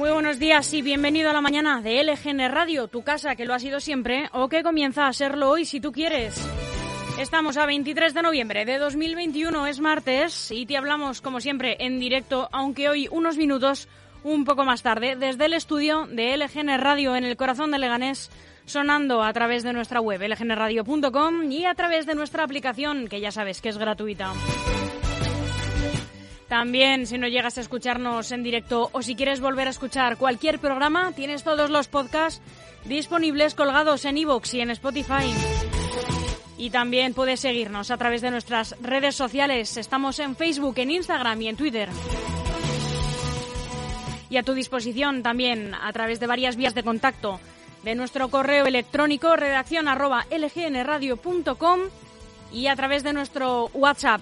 Muy buenos días y bienvenido a la mañana de LGN Radio, tu casa que lo ha sido siempre o que comienza a serlo hoy si tú quieres. Estamos a 23 de noviembre de 2021, es martes y te hablamos como siempre en directo, aunque hoy unos minutos un poco más tarde, desde el estudio de LGN Radio en el corazón de Leganés, sonando a través de nuestra web lgnradio.com y a través de nuestra aplicación, que ya sabes que es gratuita. También, si no llegas a escucharnos en directo o si quieres volver a escuchar cualquier programa, tienes todos los podcasts disponibles colgados en iVoox y en Spotify. Y también puedes seguirnos a través de nuestras redes sociales. Estamos en Facebook, en Instagram y en Twitter. Y a tu disposición también a través de varias vías de contacto de nuestro correo electrónico redacción arroba y a través de nuestro WhatsApp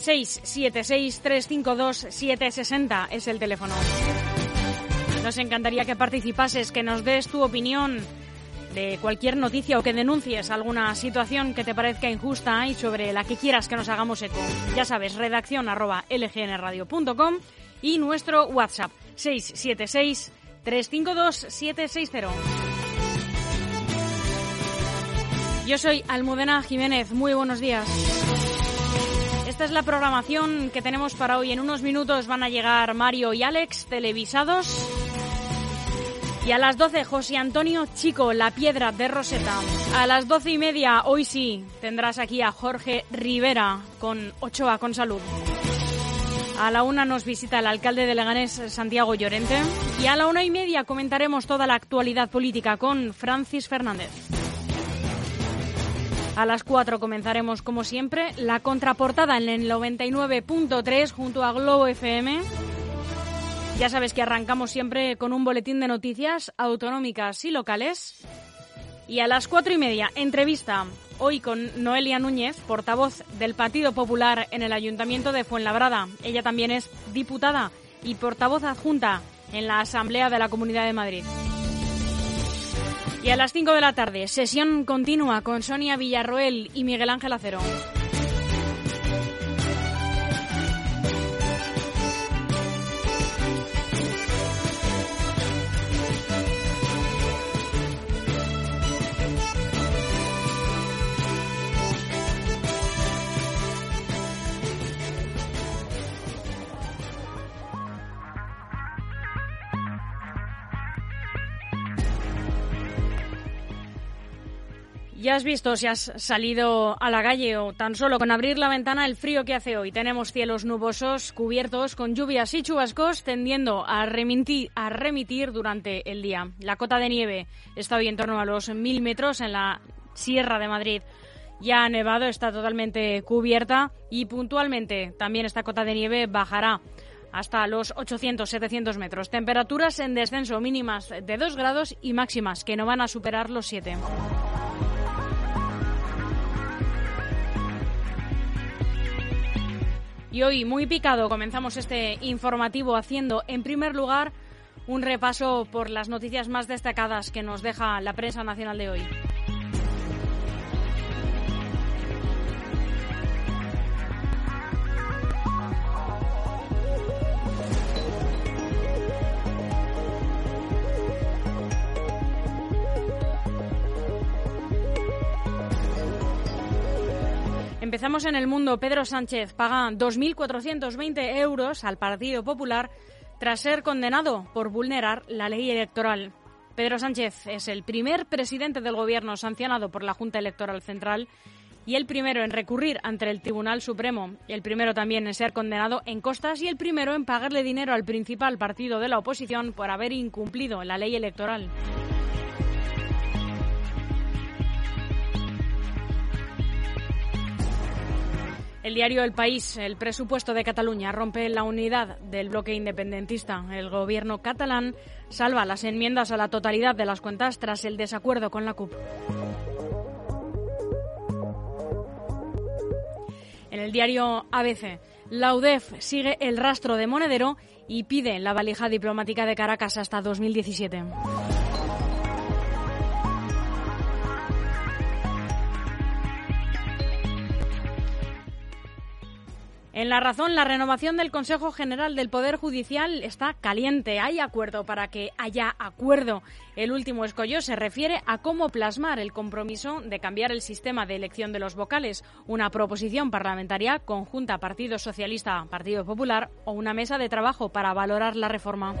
676-352-760 es el teléfono. Nos encantaría que participases, que nos des tu opinión de cualquier noticia o que denuncies alguna situación que te parezca injusta y sobre la que quieras que nos hagamos eco. Ya sabes, redacción arroba lgnradio.com y nuestro WhatsApp 676 352 760. Yo soy Almudena Jiménez. Muy buenos días. Esta es la programación que tenemos para hoy. En unos minutos van a llegar Mario y Alex, televisados. Y a las 12, José Antonio Chico, La Piedra de Roseta. A las doce y media, hoy sí, tendrás aquí a Jorge Rivera con Ochoa con Salud. A la una nos visita el alcalde de Leganés, Santiago Llorente. Y a la una y media comentaremos toda la actualidad política con Francis Fernández. A las 4 comenzaremos, como siempre, la contraportada en el 99.3 junto a Globo FM. Ya sabes que arrancamos siempre con un boletín de noticias autonómicas y locales. Y a las cuatro y media, entrevista hoy con Noelia Núñez, portavoz del Partido Popular en el Ayuntamiento de Fuenlabrada. Ella también es diputada y portavoz adjunta en la Asamblea de la Comunidad de Madrid. Y a las 5 de la tarde, sesión continua con Sonia Villarroel y Miguel Ángel Acero. Ya has visto si has salido a la calle o tan solo con abrir la ventana el frío que hace hoy. Tenemos cielos nubosos cubiertos con lluvias y chubascos tendiendo a remitir, a remitir durante el día. La cota de nieve está hoy en torno a los mil metros en la Sierra de Madrid. Ya ha nevado, está totalmente cubierta y puntualmente también esta cota de nieve bajará hasta los 800-700 metros. Temperaturas en descenso mínimas de 2 grados y máximas que no van a superar los 7. Y hoy, muy picado, comenzamos este informativo haciendo, en primer lugar, un repaso por las noticias más destacadas que nos deja la prensa nacional de hoy. Empezamos en el mundo. Pedro Sánchez paga 2.420 euros al Partido Popular tras ser condenado por vulnerar la ley electoral. Pedro Sánchez es el primer presidente del Gobierno sancionado por la Junta Electoral Central y el primero en recurrir ante el Tribunal Supremo, el primero también en ser condenado en costas y el primero en pagarle dinero al principal partido de la oposición por haber incumplido la ley electoral. El diario El País, el presupuesto de Cataluña rompe la unidad del bloque independentista. El gobierno catalán salva las enmiendas a la totalidad de las cuentas tras el desacuerdo con la CUP. En el diario ABC, la UDEF sigue el rastro de Monedero y pide la valija diplomática de Caracas hasta 2017. En la razón, la renovación del Consejo General del Poder Judicial está caliente. Hay acuerdo para que haya acuerdo. El último escollo se refiere a cómo plasmar el compromiso de cambiar el sistema de elección de los vocales, una proposición parlamentaria conjunta Partido Socialista, Partido Popular o una mesa de trabajo para valorar la reforma.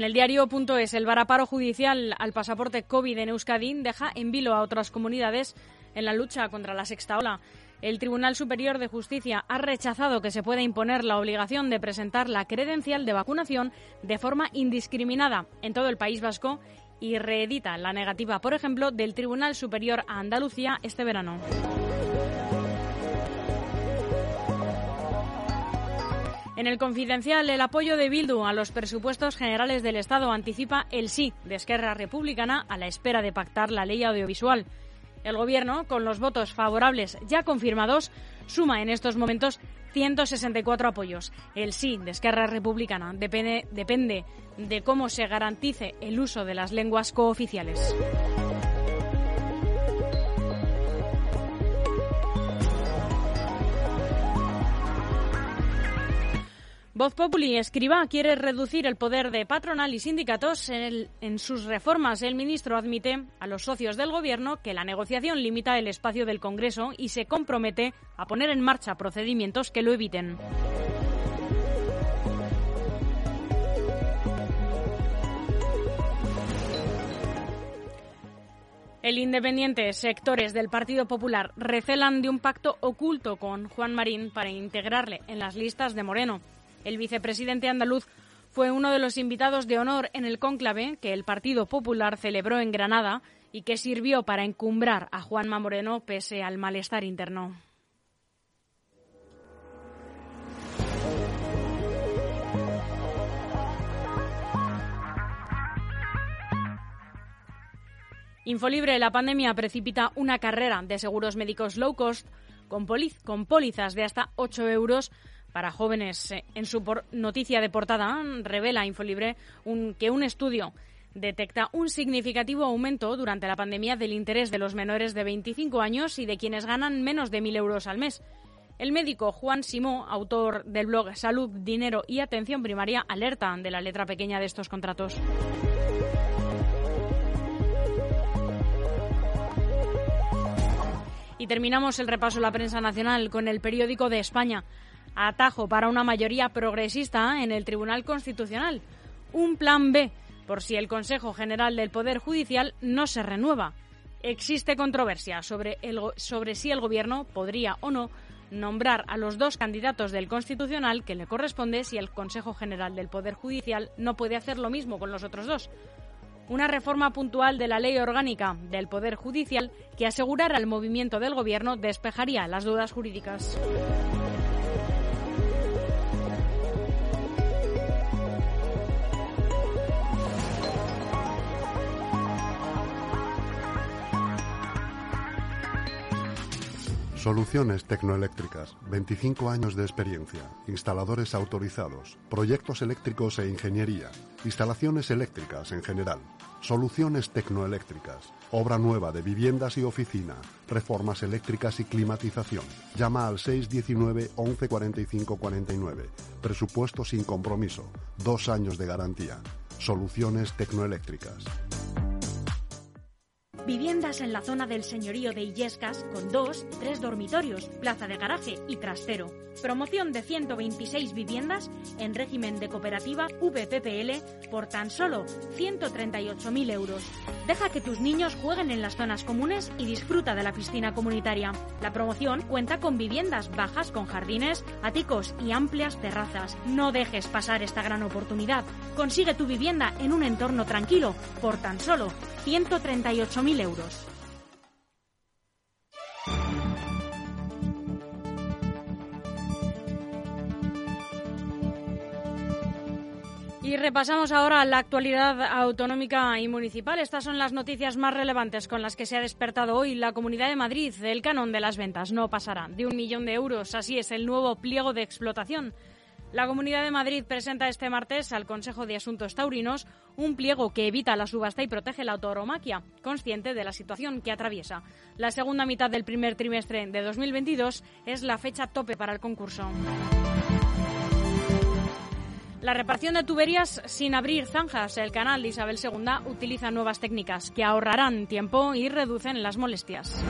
En el diario.es, el varaparo judicial al pasaporte COVID en Euskadi deja en vilo a otras comunidades en la lucha contra la sexta ola. El Tribunal Superior de Justicia ha rechazado que se pueda imponer la obligación de presentar la credencial de vacunación de forma indiscriminada en todo el País Vasco y reedita la negativa, por ejemplo, del Tribunal Superior a Andalucía este verano. En el confidencial, el apoyo de Bildu a los presupuestos generales del Estado anticipa el sí de Esquerra Republicana a la espera de pactar la ley audiovisual. El Gobierno, con los votos favorables ya confirmados, suma en estos momentos 164 apoyos. El sí de Esquerra Republicana depende, depende de cómo se garantice el uso de las lenguas cooficiales. Voz Populi escriba quiere reducir el poder de patronal y sindicatos. En, en, sus reformas, el ministro admite a los socios del Gobierno que la negociación limita el espacio del Congreso y se compromete a poner en marcha procedimientos que lo eviten. El Independiente, sectores del Partido Popular recelan de un pacto oculto con Juan Marín para integrarle en las listas de Moreno. El vicepresidente andaluz fue uno de los invitados de honor en el cónclave que el Partido Popular celebró en Granada y que sirvió para encumbrar a Juanma Moreno pese al malestar interno. Infolibre, la pandemia precipita una carrera de seguros médicos low cost con, pólizas de hasta 8 euros para jóvenes. Eh, en su noticia de portada revela Infolibre que un estudio detecta un significativo aumento durante la pandemia del interés de los menores de 25 años y de quienes ganan menos de 1.000 euros al mes. El médico Juan Simó, autor del blog Salud, Dinero y Atención Primaria, alerta de la letra pequeña de estos contratos. Y terminamos el repaso a la prensa nacional con el periódico de España atajo para una mayoría progresista en el Tribunal Constitucional. Un plan B por si el Consejo General del Poder Judicial no se renueva. Existe controversia sobre, si el Gobierno podría o no nombrar a los dos candidatos del Constitucional que le corresponde si el Consejo General del Poder Judicial no puede hacer lo mismo con los otros dos. Una reforma puntual de la ley orgánica del Poder Judicial que asegurara el movimiento del Gobierno despejaría las dudas jurídicas. Soluciones tecnoeléctricas, 25 años de experiencia, instaladores autorizados, proyectos eléctricos e ingeniería, instalaciones eléctricas en general, soluciones tecnoeléctricas, obra nueva de viviendas y oficina, reformas eléctricas y climatización. Llama al 619 11 45 49. Presupuesto sin compromiso, dos años de garantía. Soluciones tecnoeléctricas. Viviendas en la zona del señorío de Illescas con dos, tres dormitorios, plaza de garaje y trastero. Promoción de 126 viviendas en régimen de cooperativa VPPL por tan solo 138.000 euros. Deja que tus niños jueguen en las zonas comunes y disfruta de la piscina comunitaria. La promoción cuenta con viviendas bajas con jardines, áticos y amplias terrazas. No dejes pasar esta gran oportunidad. Consigue tu vivienda en un entorno tranquilo por tan solo 138.000 euros. Repasamos ahora la actualidad autonómica y municipal. Estas son las noticias más relevantes con las que se ha despertado hoy la Comunidad de Madrid. El canon de las ventas no pasará de un millón de euros. Así es el nuevo pliego de explotación. La Comunidad de Madrid presenta este martes al Consejo de Asuntos Taurinos un pliego que evita la subasta y protege la autoromaquia, consciente de la situación que atraviesa. La segunda mitad del primer trimestre de 2022 es la fecha tope para el concurso. La reparación de tuberías sin abrir zanjas. El canal de Isabel II utiliza nuevas técnicas que ahorrarán tiempo y reducen las molestias.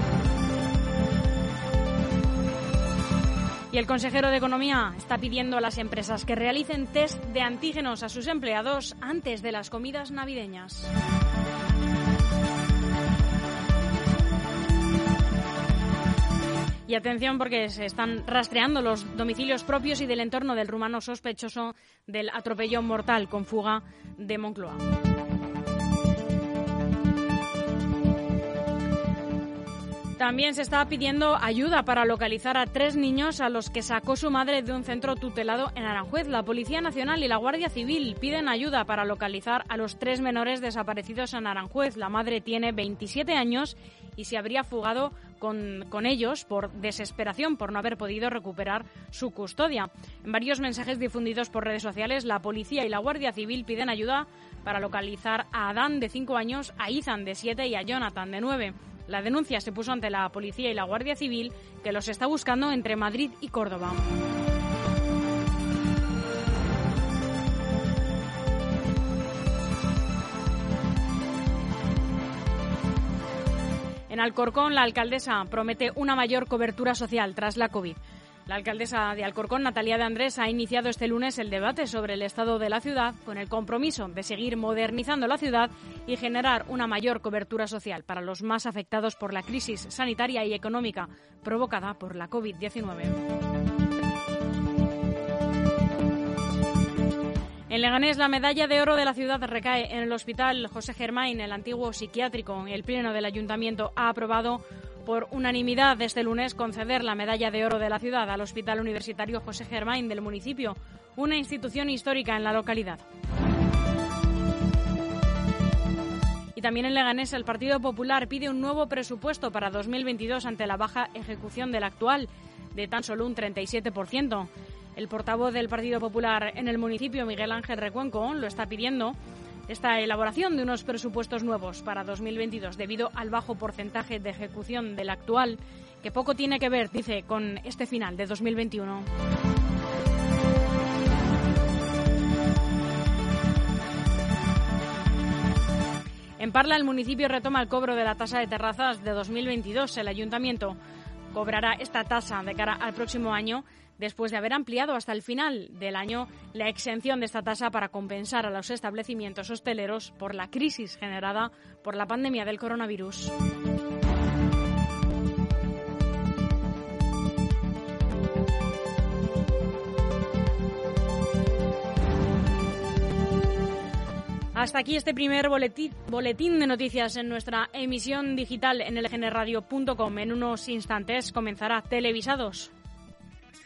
Y el consejero de Economía está pidiendo a las empresas que realicen test de antígenos a sus empleados antes de las comidas navideñas. Y atención porque se están rastreando los domicilios propios y del entorno del rumano sospechoso del atropello mortal con fuga de Moncloa. También se está pidiendo ayuda para localizar a tres niños a los que sacó su madre de un centro tutelado en Aranjuez. La Policía Nacional y la Guardia Civil piden ayuda para localizar a los tres menores desaparecidos en Aranjuez. La madre tiene 27 años y se habría fugado con, con, ellos por desesperación por no haber podido recuperar su custodia. En varios mensajes difundidos por redes sociales, la policía y la Guardia Civil piden ayuda para localizar a Adán de 5 años, a Ethan de 7 y a Jonathan de 9. La denuncia se puso ante la policía y la Guardia Civil, que los está buscando entre Madrid y Córdoba. En Alcorcón, la alcaldesa promete una mayor cobertura social tras la COVID. La alcaldesa de Alcorcón, Natalia de Andrés, ha iniciado este lunes el debate sobre el estado de la ciudad con el compromiso de seguir modernizando la ciudad y generar una mayor cobertura social para los más afectados por la crisis sanitaria y económica provocada por la COVID-19. En Leganés, la medalla de oro de la ciudad recae en el Hospital José Germain, el antiguo psiquiátrico. El Pleno del Ayuntamiento ha aprobado por unanimidad este lunes conceder la medalla de oro de la ciudad al Hospital Universitario José Germain del municipio, una institución histórica en la localidad. Y también en Leganés el Partido Popular pide un nuevo presupuesto para 2022 ante la baja ejecución del actual de tan solo un 37%. El portavoz del Partido Popular en el municipio, Miguel Ángel Recuenco, lo está pidiendo esta elaboración de unos presupuestos nuevos para 2022 debido al bajo porcentaje de ejecución del actual, que poco tiene que ver, dice, con este final de 2021. En Parla, el municipio retoma el cobro de la tasa de terrazas de 2022. El ayuntamiento cobrará esta tasa de cara al próximo año después de haber ampliado hasta el final del año la exención de esta tasa para compensar a los establecimientos hosteleros por la crisis generada por la pandemia del coronavirus. Hasta aquí este primer boletín, de noticias en nuestra emisión digital en lgnradio.com. En unos instantes comenzará Televisados.